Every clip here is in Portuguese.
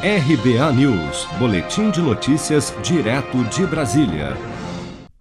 RBA News, Boletim de Notícias, direto de Brasília.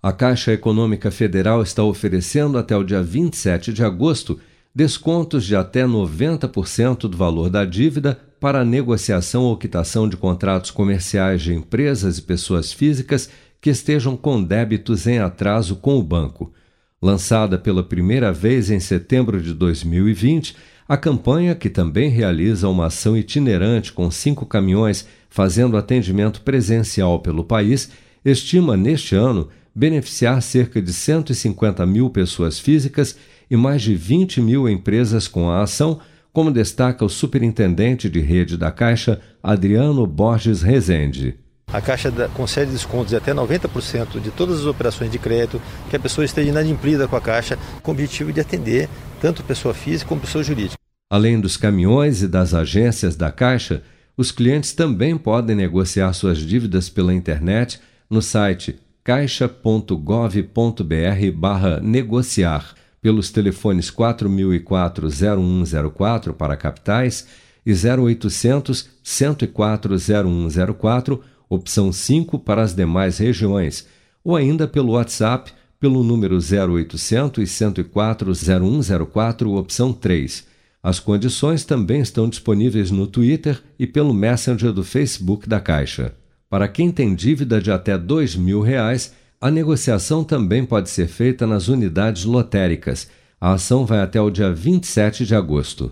A Caixa Econômica Federal está oferecendo até o dia 27 de agosto descontos de até 90% do valor da dívida para negociação ou quitação de contratos comerciais de empresas e pessoas físicas que estejam com débitos em atraso com o banco. Lançada pela primeira vez em setembro de 2020, a campanha, que também realiza uma ação itinerante com cinco caminhões fazendo atendimento presencial pelo país, estima neste ano beneficiar cerca de 150 mil pessoas físicas e mais de 20 mil empresas com a ação, como destaca o superintendente de rede da Caixa, Adriano Borges Rezende. A Caixa concede descontos de até 90% de todas as operações de crédito que a pessoa esteja inadimplida com a Caixa, com o objetivo de atender tanto pessoa física como pessoa jurídica. Além dos caminhões e das agências da Caixa, os clientes também podem negociar suas dívidas pela internet no site caixa.gov.br/negociar pelos telefones 4004-0104 para capitais e 0800 104 0104 opção 5 para as demais regiões, ou ainda pelo WhatsApp pelo número 0800 104 0104, opção 3. As condições também estão disponíveis no Twitter e pelo Messenger do Facebook da Caixa. Para quem tem dívida de até 2 mil reais, a negociação também pode ser feita nas unidades lotéricas. A ação vai até o dia 27 de agosto.